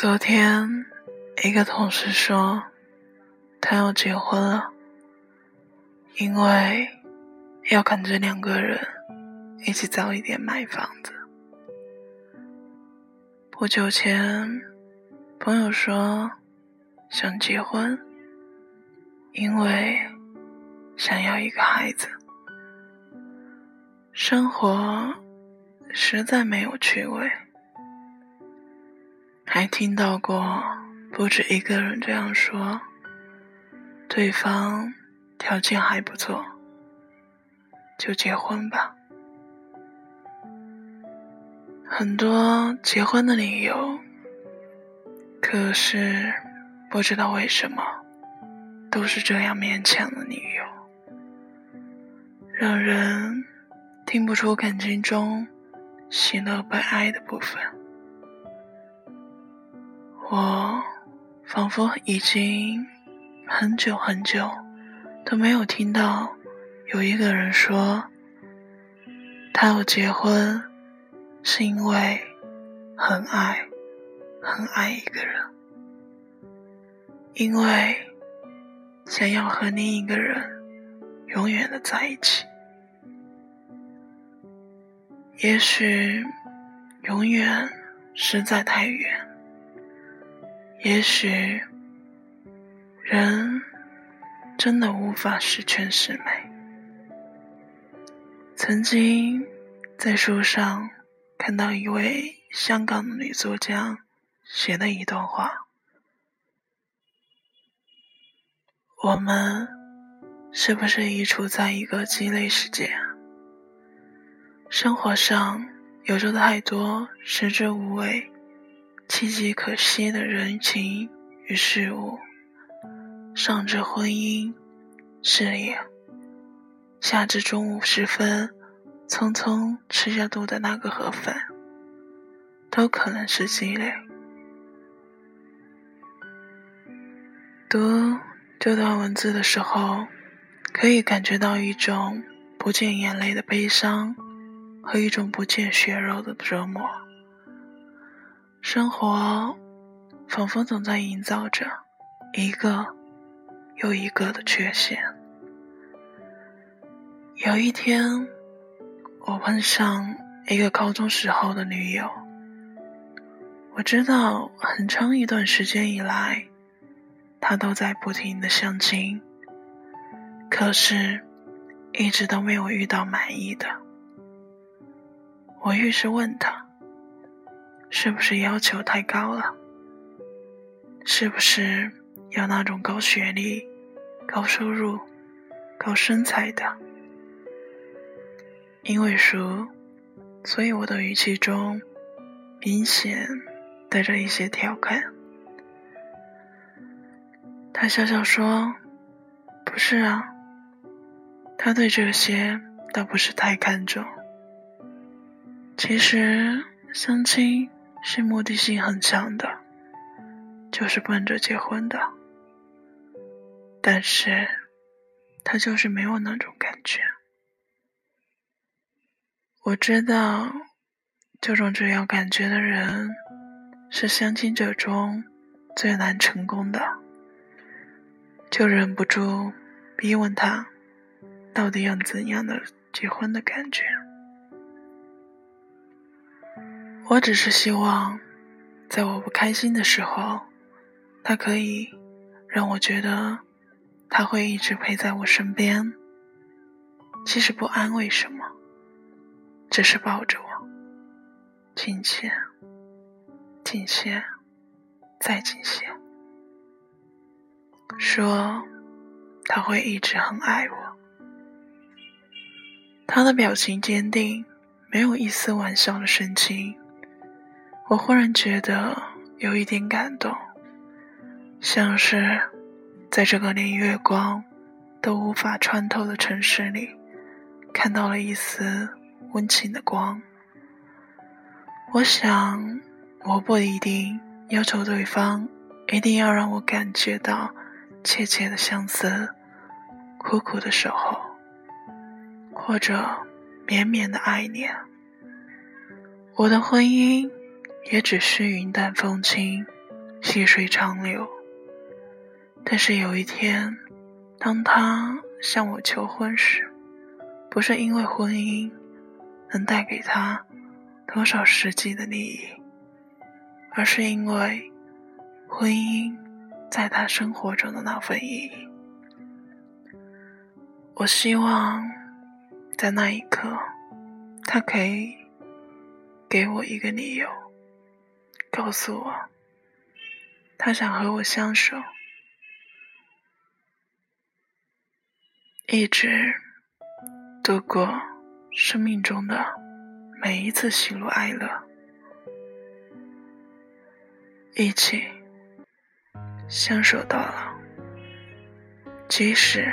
昨天，一个同事说，他要结婚了，因为要赶着两个人一起早一点买房子。不久前，朋友说想结婚，因为想要一个孩子。生活实在没有趣味。还听到过不止一个人这样说，对方条件还不错，就结婚吧。很多结婚的理由，可是不知道为什么都是这样勉强的理由，让人听不出感情中喜乐悲哀的部分。我仿佛已经很久很久都没有听到有一个人说，他要结婚是因为很爱很爱一个人，因为想要和另一个人永远的在一起。也许永远实在太远。也许，人真的无法十全十美。曾经在书上看到一位香港的女作家写的一段话：我们是不是已处在一个鸡肋世界？生活上有着太多食之无味。岌岌可惜的人情与事物，上至婚姻、事业，下至中午时分匆匆吃下肚的那个盒饭，都可能是积累。读这段文字的时候，可以感觉到一种不见眼泪的悲伤，和一种不见血肉的折磨。生活仿佛总在营造着一个又一个的缺陷。有一天，我碰上一个高中时候的女友。我知道很长一段时间以来，她都在不停的相亲，可是，一直都没有遇到满意的。我于是问她。是不是要求太高了？是不是要那种高学历、高收入、高身材的？因为熟，所以我的语气中明显带着一些调侃。他笑笑说：“不是啊，他对这些倒不是太看重。其实相亲。”是目的性很强的，就是奔着结婚的。但是，他就是没有那种感觉。我知道，这种只要感觉的人，是相亲者中最难成功的。就忍不住逼问他，到底要怎样的结婚的感觉。我只是希望，在我不开心的时候，他可以让我觉得他会一直陪在我身边。其实不安慰什么，只是抱着我，近些，近些，再近些，说他会一直很爱我。他的表情坚定，没有一丝玩笑的神情。我忽然觉得有一点感动，像是在这个连月光都无法穿透的城市里，看到了一丝温情的光。我想，我不一定要求对方一定要让我感觉到切切的相思、苦苦的守候，或者绵绵的爱恋。我的婚姻。也只是云淡风轻，细水长流。但是有一天，当他向我求婚时，不是因为婚姻能带给他多少实际的利益，而是因为婚姻在他生活中的那份意义。我希望在那一刻，他可以给我一个理由，告诉我他想和我相守。一直度过生命中的每一次喜怒哀乐，一起相守到老，即使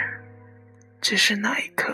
只是那一刻。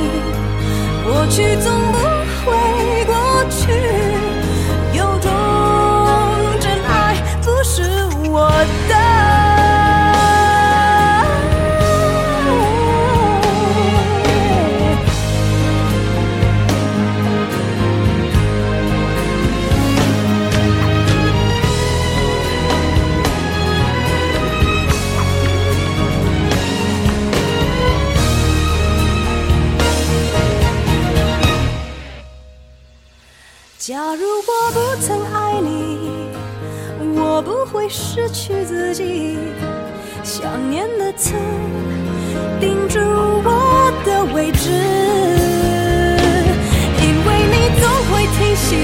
过去总不会失去自己，想念的刺钉住我的位置，因为你总会提醒，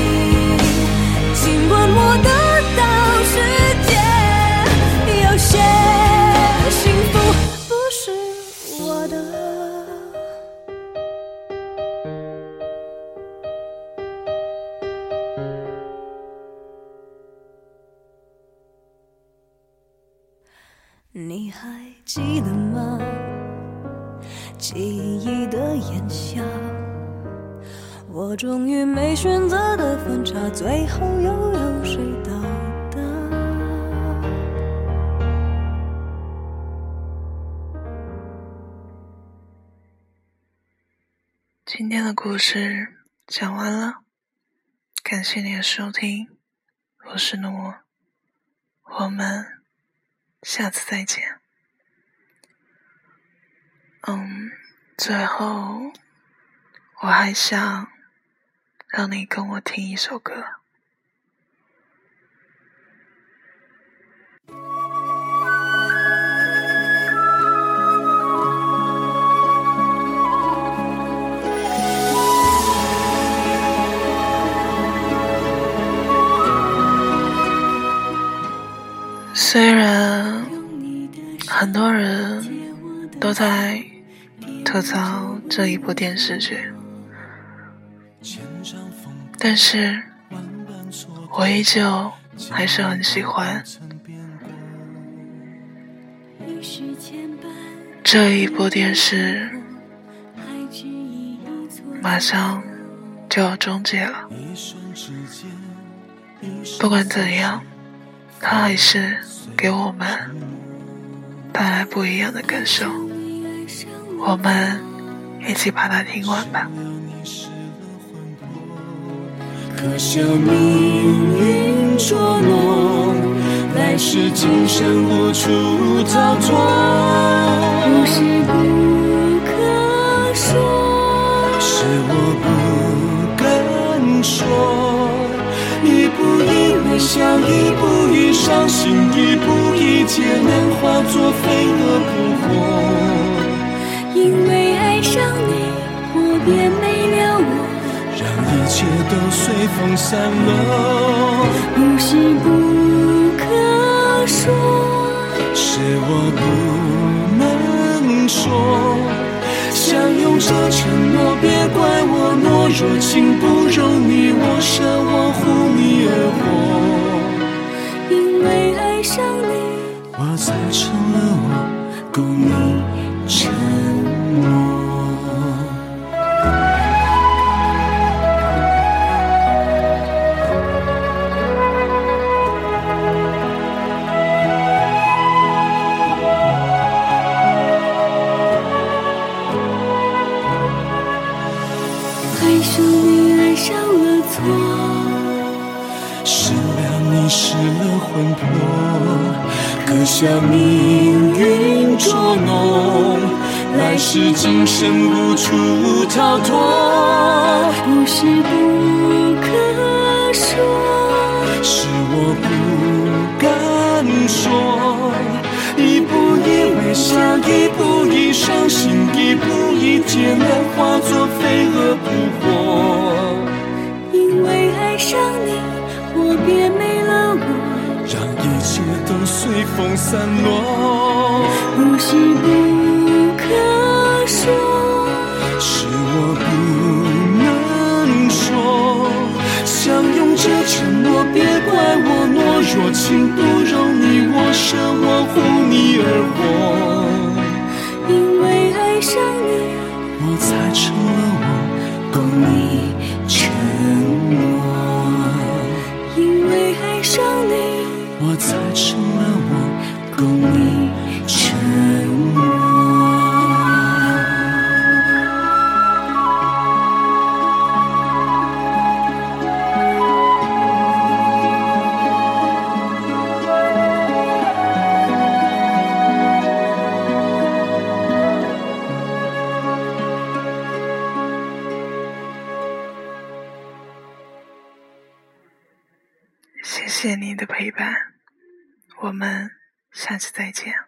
你还记得吗？记忆的炎夏，我终于没选择的分岔，最后又有谁到达？今天的故事讲完了，感谢你的收听，我是诺，我们。下次再见。嗯，最后我还想让你跟我听一首歌。都在吐槽这一部电视剧，但是我依旧还是很喜欢这一部电视。马上。就要终结了。不管怎样，它还是给我们带来不一样的感受。我们一起把它听完吧。可笑命运捉弄，来世今生无处逃脱。不是不可说，是我不敢说。一步一微笑，一步一伤心，一步一劫难化作飞蛾扑火。切都随风散落。不是不可说，是我不能说。相拥着承诺，别怪我懦弱，情不容你我舍，我护你而活。因为爱上你，我才成了我，供你沉爱上你，爱上了错，失了你，失了魂魄，可笑命运捉弄，来世今生无处逃脱。不是不可说，是我不敢说。一步一微笑，一步一伤心，一步一劫难化作飞随风散落。不是不可说，是我不能说。相拥着承诺，别怪我懦弱，情不我们下次再见。